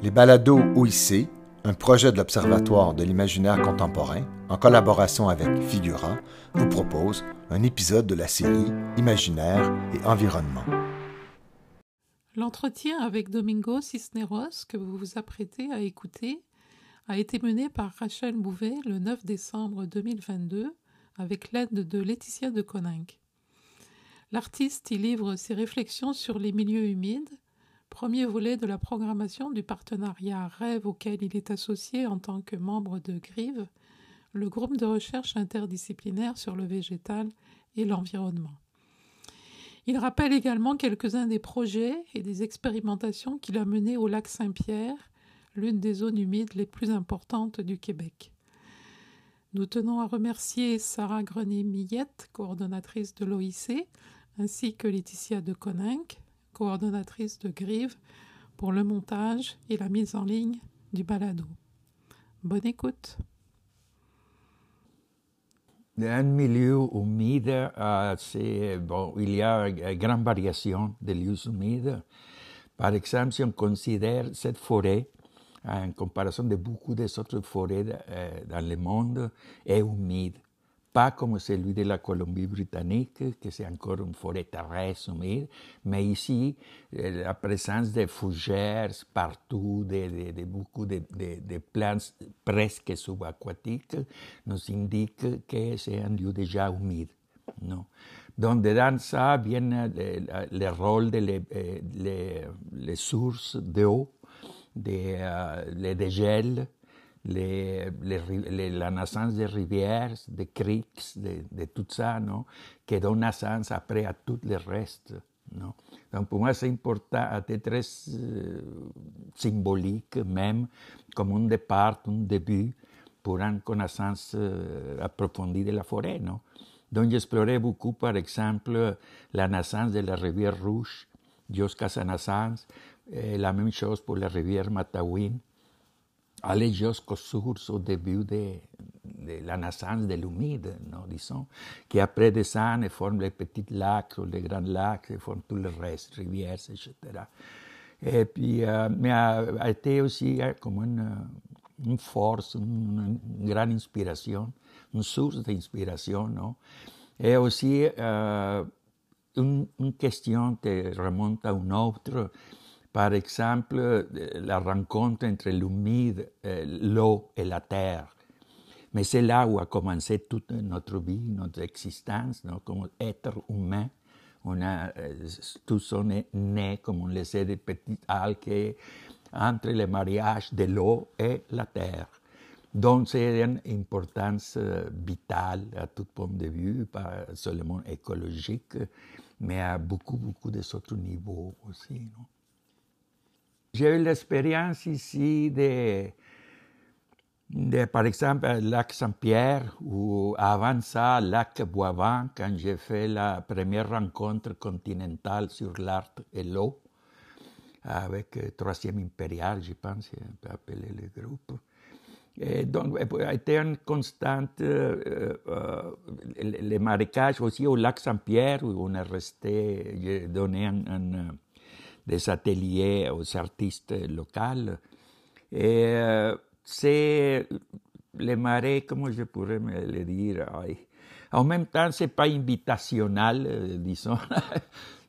Les balados OIC, un projet de l'Observatoire de l'imaginaire contemporain, en collaboration avec Figura, vous propose un épisode de la série Imaginaire et environnement. L'entretien avec Domingo Cisneros que vous vous apprêtez à écouter a été mené par Rachel Bouvet le 9 décembre 2022 avec l'aide de Laetitia de Coninck. L'artiste y livre ses réflexions sur les milieux humides, premier volet de la programmation du partenariat Rêve auquel il est associé en tant que membre de GRIVE, le groupe de recherche interdisciplinaire sur le végétal et l'environnement. Il rappelle également quelques-uns des projets et des expérimentations qu'il a menés au lac Saint-Pierre, l'une des zones humides les plus importantes du Québec. Nous tenons à remercier Sarah Grenier-Millette, coordonnatrice de l'OIC, ainsi que Laetitia de Coninck, coordonnatrice de Grive, pour le montage et la mise en ligne du balado. Bonne écoute. Un milieu humide, euh, bon, il y a une grande variation de lieux humides. Par exemple, si on considère cette forêt, en comparaison de beaucoup d'autres forêts euh, dans le monde, est humide pas comme celui de la Colombie-Britannique, que c'est encore une forêt terrestre humide, mais ici, euh, la présence de fougères partout, de, de, beaucoup de, de, plantes presque subaquatiques, nous indique que c'est un lieu déjà humide. Non? Donc, dedans ça vient le, le rôle des les, euh, les, les, sources d'eau, des, euh, dégels, les, la naissance des rivières, des creeks, de, tout ça, non? qui donne naissance après à tout le reste. Non? Donc pour moi, c'est important, c'est très euh, symbolique même, comme un départ, un début pour une connaissance euh, approfondie de la forêt. Non? Donc j'explorais beaucoup, par exemple, la naissance de la rivière Rouge jusqu'à sa naissance, et la même chose pour la rivière Matawin, aller jusqu'aux sources au début de, de la naissance de l'humide, non, disons, qui après descend et forme les petits lacs ou les grands lacs et forme tout le reste, rivières, etc. Et puis, euh, mais a, a, été aussi euh, comme une, une force, une, une, grande inspiration, une source d'inspiration, non? Et aussi euh, une, une, question qui remonte à une autre, par exemple, la rencontre entre l'humide, l'eau et la terre. Mais c'est là où a commencé toute notre vie, notre existence, comme être humain. On a, tous on est nés, comme on le sait, des petites algues entre le mariage de l'eau et la terre. Donc c'est une importance vitale à tout point de vue, pas seulement écologique, mais à beaucoup, beaucoup d'autres niveaux aussi. J'ai eu l'expérience ici de, par exemple, lac Saint-Pierre ou avant ça, lac Boivin, quand j'ai fait la première rencontre continentale sur l'art et l'eau avec le Troisième Impérial, je pense, on peut appeler le groupe. Et donc, a une constante, les marécages aussi au lac Saint-Pierre, où on est resté, j'ai donné un des ateliers aux artistes locaux. Et c'est les marais, comment je pourrais me le dire En même temps, ce n'est pas invitationnel, disons,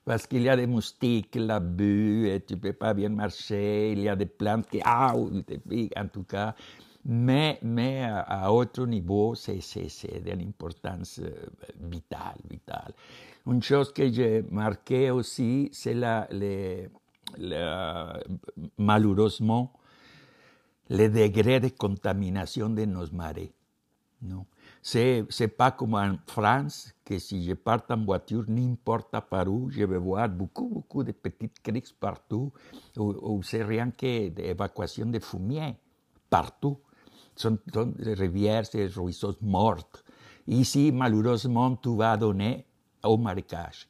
parce qu'il y a des moustiques, bulle, et tu peux pas bien marcher, il y a des plantes qui, ah, en tout cas. Mais, mais à, autre niveau, c'est d'une importance euh, vitale, vitale. Une chose que j'ai marqué aussi, c'est la, malheureusement le degré de contamination de nos marais. Non? C'est, c'est pas comme en France, que si je pars en voiture, n'importe par où, je vais voir beaucoup, beaucoup de petites criques partout, où, où c'est rien d'évacuation de fumier, partout. Sont des rivières et ruisseaux morts. Ici, malheureusement, tu vas donner au marécage.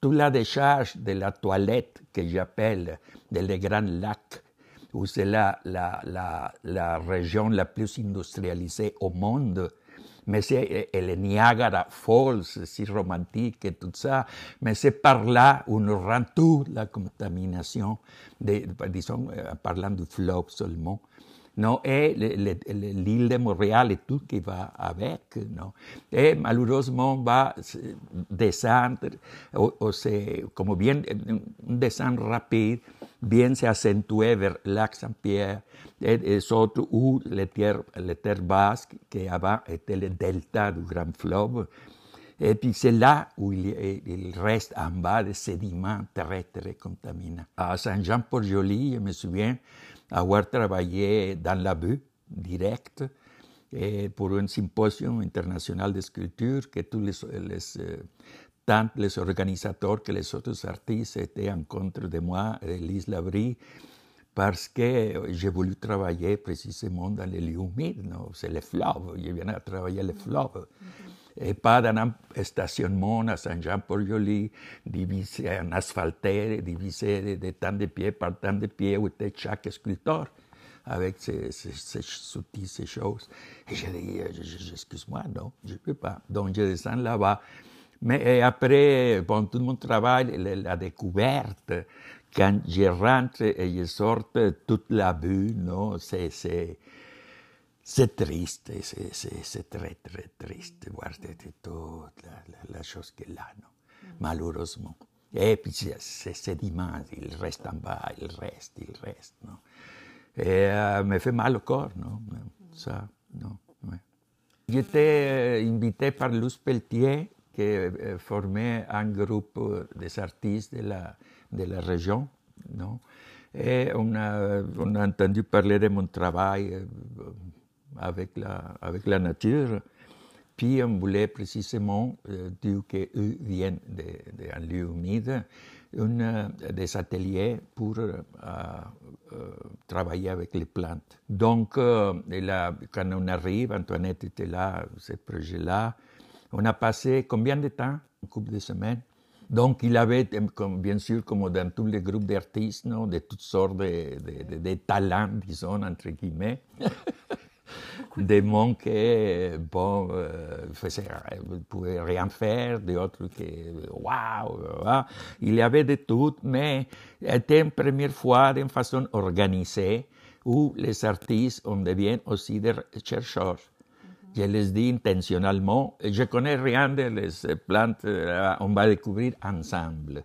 Toute la décharge de la toilette que j'appelle de les grands lacs, où c'est la, la, la, la, région la plus industrialisée au monde, mais c'est le Niagara Falls, si romantique et tout ça, mais c'est par là où on rend toute la contamination, disons, en parlant du fleuve seulement. Non, et l'île de Montréal et tout qui va avec. Non? Et malheureusement, va descendre, ou, c'est comme bien, un descente rapide, bien se accentue vers lac Saint-Pierre, et, et surtout où les terres, les terres basques, qui avant étaient le delta du grand fleuve, et puis c'est là où il, il, reste en bas des sédiments très, très contaminants. À Saint-Jean-Port-Joli, je me souviens, avoir travaillé dans la vue direct et pour un symposium international de sculpture que tous les, les tant les organisateurs que les autres artistes étaient en contre de moi, Lise Labrie, parce que j'ai voulu travailler précisément dans les lieux humides. C'est le fleuve, je viens à travailler le fleuve. Et pas dans un stationnement à Saint-Jean-Port-Joli, divisé en asphalté, divisé de, tant de pieds par tant de pieds, où était chaque sculpteur avec ces, ces, ces outils, ces choses. Et j'ai dit, excuse-moi, non, je ne peux pas. Donc je descends là-bas. Mais après, bon, tout mon travail, la découverte, quand je rentre et je sors toute la vue, non, c'est, c'est, c'est triste, c'est, c'est, c'est très, très triste de voir toute la, la, la chose qu'il a, non, malheureusement. Et puis c'est sédiment, il reste en bas, il reste, il reste, non. Et euh, me fait mal au corps, non, ça, non. Ouais. J'étais invité par Luz Pelletier, qui formait un groupe des artistes de la, de la région. Non? Et on a, on a entendu parler de mon travail avec la, avec la nature. Puis on voulait précisément, euh, dire qu'eux viennent d'un lieu humide, une, des ateliers pour euh, euh, travailler avec les plantes. Donc, euh, là, quand on arrive, Antoinette était là, ce projet-là, on a passé combien de temps? Un couple de semaines. Donc, il avait, bien sûr, comme dans tous les groupes d'artistes, de toutes sortes de talents, disons, entre guillemets. Des monts qui, bon, euh, ne pouvaient rien faire, d'autres qui, waouh, il y avait de tout, mais c'était une première fois d'une façon organisée où les artistes, on devient aussi des chercheurs. Je les dis intentionnellement, je connais rien de les plantes, on va découvrir ensemble.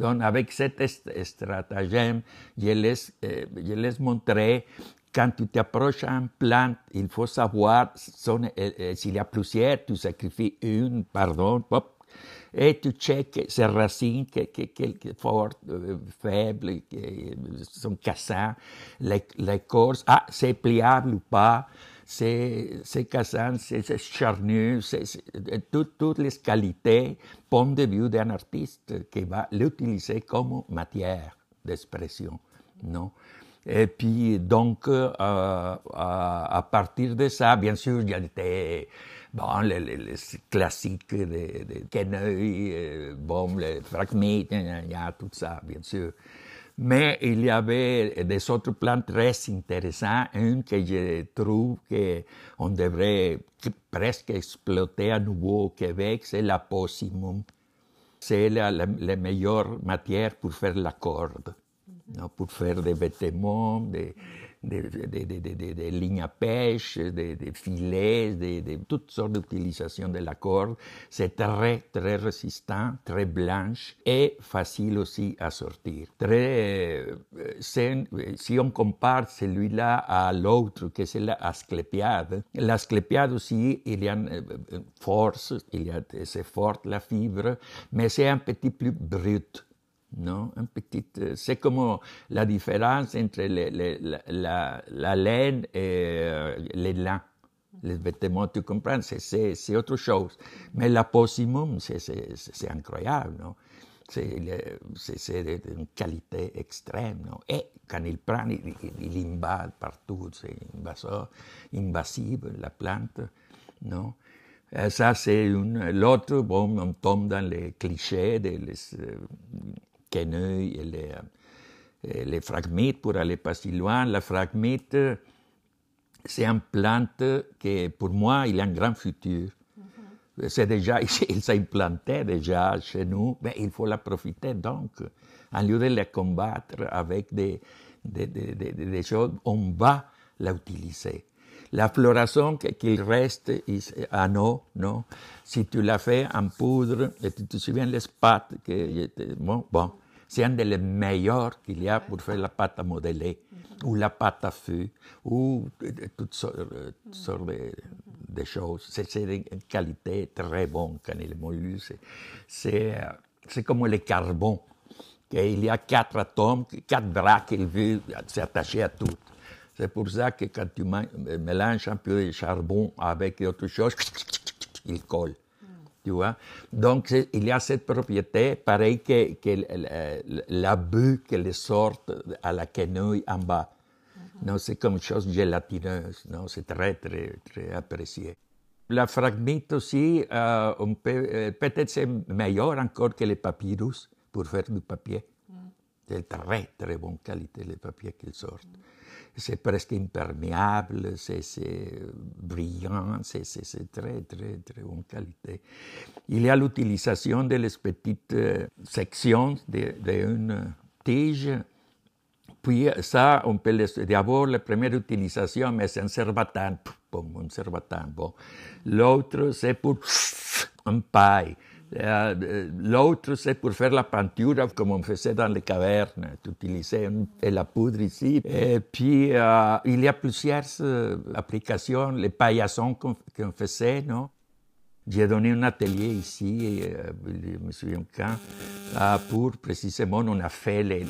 Donc, avec cet stratagème, je les, je les montrais quand tu t'approches à une plante, il faut savoir s'il y a plusieurs, tu sacrifies une, pardon, et tu checkes ses racines, quelques fortes, faibles, sont cassants, l'écorce, ah, c'est pliable ou pas, c'est cassant, c'est charnu, toutes, toutes les qualités, point de vue d'un artiste qui va l'utiliser comme matière d'expression, non? Et puis, donc, euh, à, partir de ça, bien sûr, il y a les, les, les classiques de, de euh, bon, les a tout ça, bien sûr. Mais il y avait des autres plans très intéressants. Un que je trouve qu'on devrait presque exploiter à nouveau au Québec, c'est la possimum. C'est la, meilleure matière pour faire la corde pour faire des vêtements, des, lignes à pêche, des, filets, toutes sortes d'utilisations de la corde. C'est très, très résistant, très blanche et facile aussi à sortir. Très, si on compare celui-là à l'autre, que c'est l'asclépiade, l'asclépiade aussi, il y a une force, y a, c'est fort la fibre, mais c'est un petit plus brut non c'est comme la différence entre la, la, laine et euh, les lins. Les vêtements, tu comprends, c'est, autre chose. Mais la possimum, c'est, incroyable, non? C'est, d'une qualité extrême, non? Et quand il prend, il, il invade partout, c'est invasive, la plante, non? Et ça, c'est une... L'autre, bon, on tombe dans les clichés des les, euh, Queneuil et les, et les fragmites pour aller pas si loin. La fragmite, c'est une plante qui, pour moi, il a un grand futur. C'est déjà, il s'est implanté déjà chez nous, mais il faut la profiter donc. En lieu de la combattre avec des, des, des, des choses, on va l'utiliser. La floraison qu'il reste à eau, non? Si tu la fais en poudre, et tu te souviens les pâtes, que, bon, bon c'est un des meilleurs qu'il y a pour faire la pâte à modeler, ou la pâte à feu, ou toutes sortes, de, choses. C'est une qualité très bonne quand il est moulu. C'est comme le carbone. Il y a quatre atomes, quatre bras qu'il veut s'attacher à tout. C'est pour ça que quand tu mélanges un peu de charbon avec autre chose, il colle. Tu vois? Donc, il y a cette propriété, pareil que, que la bulle qui sort à la quenouille en bas. Non, c'est comme une chose gélatineuse. Non, c'est très, très, très apprécié. La fragmite aussi, euh, peut, euh, peut-être c'est meilleur encore que les papyrus pour faire du papier. Mm. C'est très, très bonne qualité, les papiers qu'ils sortent c'est presque imperméable, c'est brillant, c'est très, très, très bonne qualité. Il y a l'utilisation de les petites euh, sections d'une tige. Puis ça, on peut d'abord la première utilisation, c'est un cerbatane, un cerbatane. Bon. L'autre, c'est pour un paille. Euh, l'autre, c'est pour faire la peinture, comme on faisait dans les cavernes. Tu utilisais la poudre ici. Et puis, il y a plusieurs applications, les paillassons qu'on faisait, non? J'ai donné un atelier ici, je me souviens quand, pour précisément, on a fait les,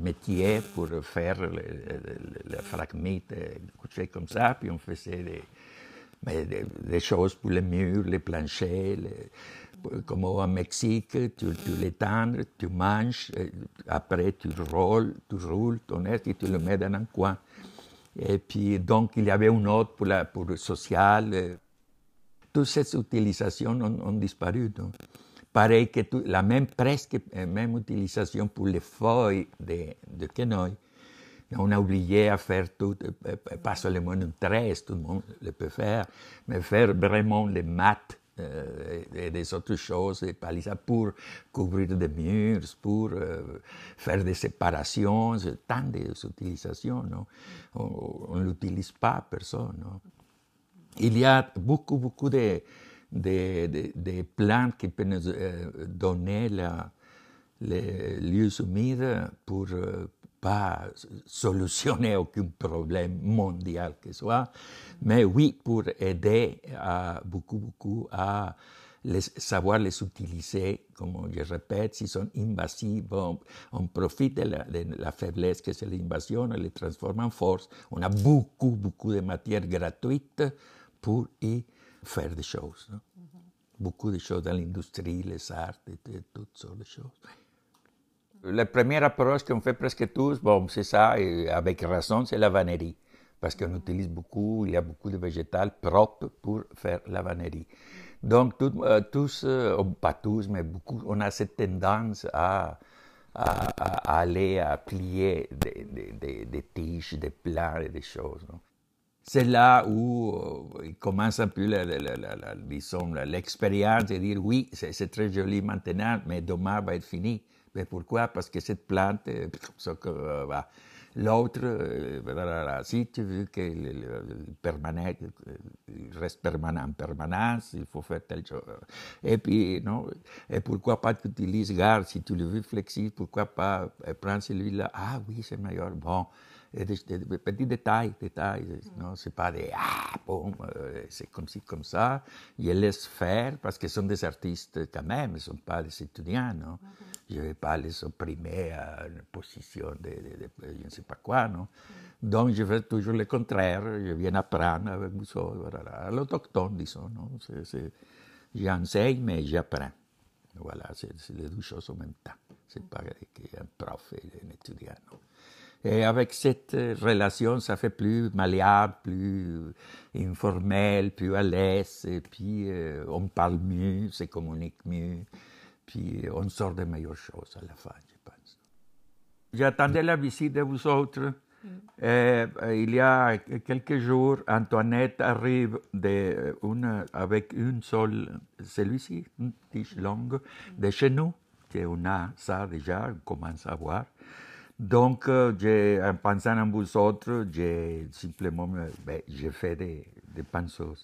métiers pour faire les, fragmites, des comme ça, puis on faisait des, choses pour les murs, les planchers, comme au Mexique, tu, tu l'étends, tu manges, après tu roules, tu roules ton air et tu le mets dans un coin. Et puis, donc, il y avait une autre pour, le social. Toutes ces utilisations ont, disparu. Pareil que la même, presque même utilisation pour les feuilles de, de. On a oublié à faire tout, pas seulement une tresse, tout le monde le peut faire, mais faire vraiment les maths euh, et des autres choses, des palissades pour couvrir des murs, pour euh, faire des séparations, tant d'utilisations. On ne l'utilise pas, personne. Il y a beaucoup, beaucoup de, de, de, plantes qui peuvent euh, donner les lieux humides pour pas solutionner aucun problème mondial que ce soit, mais oui, pour aider à, beaucoup, beaucoup à les, savoir les utiliser, comme je répète, s'ils sont invasifs, on, profite de la, faiblesse que c'est l'invasion, on les transforme en force. On a beaucoup, beaucoup de matières gratuites pour y faire des choses. Beaucoup de choses dans l'industrie, les arts, et, toutes sortes de choses. La première approche qu'on fait presque tous, bon, c'est ça, et avec raison, c'est la vannerie. Parce qu'on utilise beaucoup, il y a beaucoup de végétales propres pour faire la vannerie. Donc, euh, tous, euh, pas tous, mais beaucoup, on a cette tendance à, aller à plier des, des, tiges, des plats et des choses. C'est là où euh, il commence un peu, l'expérience de dire oui, c'est très joli maintenant, mais demain va être fini. Mais pourquoi? Parce que cette plante, euh, euh, l'autre, euh, si tu veux qu'il reste permanent en permanence, il faut faire telle chose. Et puis, non, et pourquoi pas tu utilises garde, si tu le veux flexible, pourquoi pas prendre celui-là? Ah oui, c'est meilleur. Bon, des, petits détails, détails. Non, c'est pas des ah bon, euh, c'est comme ci comme ça. Ils laissent faire parce qu'ils sont des artistes quand même, ils ne sont pas des étudiants. Non, je ne vais pas les opprimer à une position de, je ne sais pas quoi. Non. Donc je fais toujours le contraire. Je viens apprendre avec vous, voilà, l'autochtone, disons. J'enseigne mais j'apprends. Voilà, c'est les deux choses en même temps. C'est pas qu'un prof et un étudiant. Et avec cette relation, ça fait plus malléable, plus informel, plus à l'aise, et puis euh, on parle mieux, se communique mieux, puis on sort de meilleures choses à la fin, je pense. J'attendais la visite de vous autres. Mm. Euh, il y a quelques jours, Antoinette arrive de une, avec une seule, celui-ci, une tige longue, de chez nous, qu'on a ça déjà, on commence à voir. Donc, euh, en pensant à vous autres, j'ai simplement ben, j'ai fait des, des pinceaux.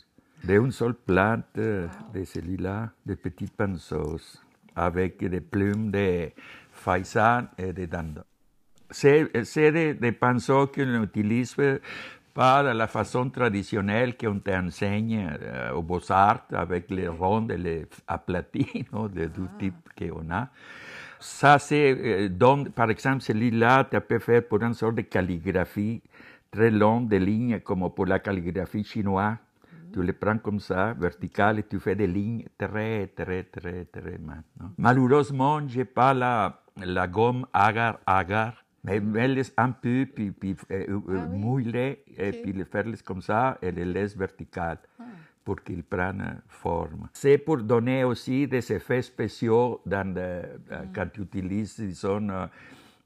D'une seule plante, de celui-là, des petites pinceaux, avec des plumes de faïsan et de dindon. C'est des, des pinceaux qu'on utilise de la façon traditionnelle qu'on t'enseigne euh, au Beaux-Arts avec les rondes et les aplatis, non, de tout type qu'on a. Ça, c'est, euh, par exemple, celui-là, tu peux faire pour une sorte de calligraphie très longue, des lignes, comme pour la calligraphie chinoise. Tu les prends comme ça, verticales, et tu fais des lignes très, très, très, très mal. Malheureusement, je n'ai pas la, la gomme agar-agar, mais mets-les un peu, puis, puis euh, euh, ah mouille-les, et puis les faire comme ça, et les laisse verticales. Ah pour qu'ils prennent forme. C'est pour donner aussi des effets spéciaux dans euh, quand tu utilises, disons,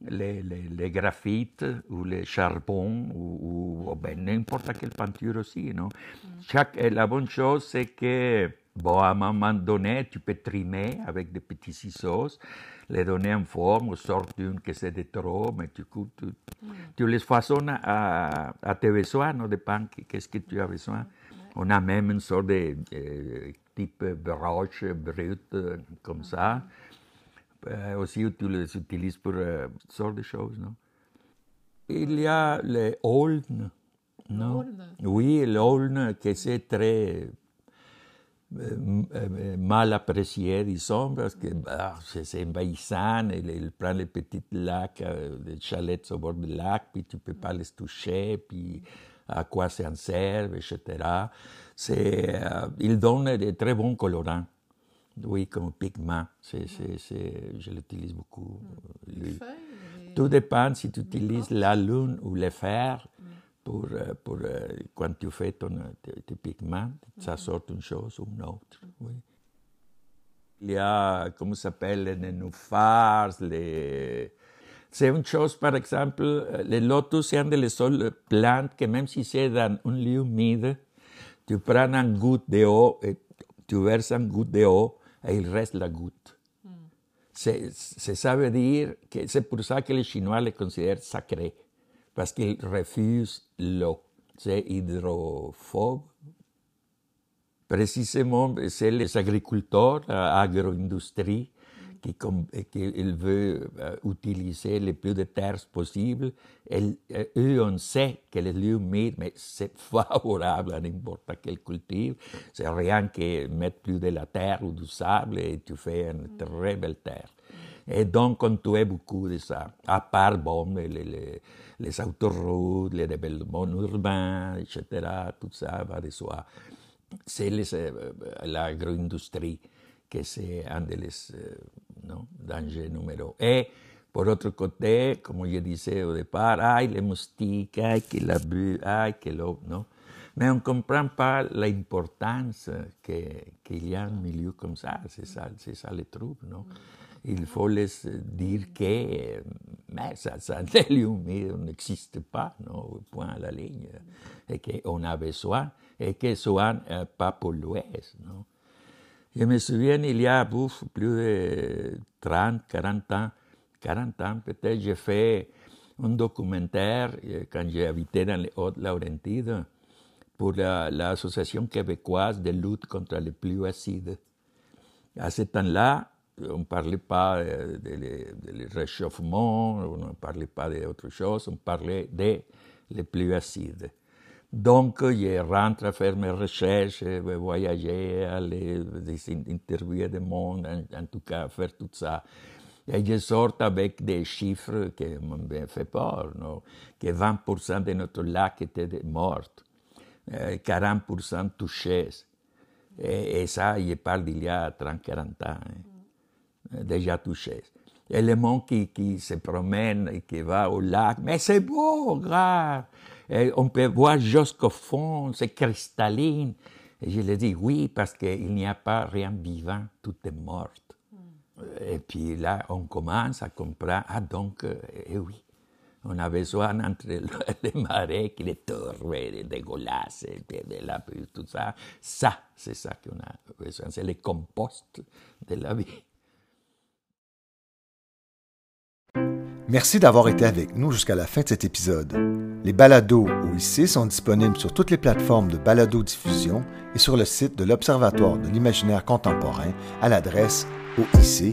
les, les, les, graphites ou les charbons ou, ou ben, n'importe quelle peinture aussi. Non? Chaque, la bonne chose, c'est que bon, à un moment donné, tu peux trimer avec des petits ciseaux, les donner en forme, ou sorte d'une que c'est de trop, mais tu, tu, tu les façonnes à, à tes besoins, non dépend qu'est-ce que tu as besoin. On a même une sorte de euh, type broche brute comme ça. Aussi, tu les utilises pour toutes sortes de choses. Non? Il y a les aulnes. Non? Oui, l'aulne, que c'est très mal apprécié, disons, parce que bah, c'est envahissant, il, il, prend les petits lacs, les chalets au bord du lac, puis tu ne peux pas les toucher, puis à quoi ça en sert, etc. C'est, euh, il donne de très bons colorants. Oui, comme pigment. C'est, c'est, je l'utilise beaucoup. Lui. Tout dépend si tu utilises la lune ou le fer pour, euh, pour euh, quand tu fais ton, tes, pigments, ça sort une chose ou une autre. Oui. Il y a, comment ça s'appelle, les nénuphars, les c'est une chose, par exemple, euh, les lotus sont des seules plantes que même si c'est dans un lieu humide, tu prends une goutte d'eau et tu verses une goutte d'eau il reste la goutte. C'est, ça veut dire que c'est pour ça que les Chinois les considèrent sacrés, parce qu'ils refusent l'eau. C'est hydrophobe. Précisément, c'est les agriculteurs, l'agro-industrie, qui, qu'il veut euh, utiliser le plus de terre possible. Et, euh, eux, on sait que le lieu humides, mais c'est favorable à n'importe quel culture. C'est rien que mettre plus de la terre ou du sable et tu fais une très belle terre. Et donc, on tuait beaucoup de ça. À part, bon, les, les, les autoroutes, les développements urbains, etc., tout ça va de soi. C'est euh, l'agro-industrie que c'est un des ¿no? danger numéro Et por otro côté, como yo disais au départ, ay, les moustiques, ay, que la bu, ay, que l'eau, non? Mais on ne comprend pas l'importance qu'il y a un milieu comme ça. C'est ça, c'est ça le truc, non? Il faut les dire que mais ça, ça n'existe pas, non, point à la ligne, et qu'on a besoin, et que soit euh, pas pollué, non? Je me souviens, il y a plus de 30, 40 ans, 40 ans peut-être, j'ai fait un documentaire euh, quand j'ai habité dans les Hautes-Laurentides pour l'Association québécoise de lutte contre les pluies acides. À ce temps-là, on ne parlait pas euh, de, réchauffement, on ne parlait pas d'autre chose, on parlait des pluies acides. Donc, je rentre à faire mes recherches, voyager, aller interviewer des monde, en, tout cas faire tout ça. Et je sors avec des chiffres qui m'ont fait peur, non? que 20% de notre lac étaient morts, 40% euh, touchés. Et, ça, je parle d'il y a 30-40 ans, hein. déjà touchés. Et le monde qui, se promène et qui va au lac, mais c'est beau, on peut voir jusqu'au fond, c'est cristalline. Et je lui dis oui, parce qu'il n'y a pas rien vivant, tout est mort. Et puis là, on commence à comprendre, ah donc, euh, eh oui, On a besoin entre les marais, les torrents, les dégueulasses, tout ça. Ça, c'est ça qu'on a besoin. C'est le compost de la vie. Merci d'avoir été avec nous jusqu'à la fin de cet épisode. Les balados OIC sont disponibles sur toutes les plateformes de balado-diffusion et sur le site de l'Observatoire de l'imaginaire contemporain à l'adresse oic.ucam.ca.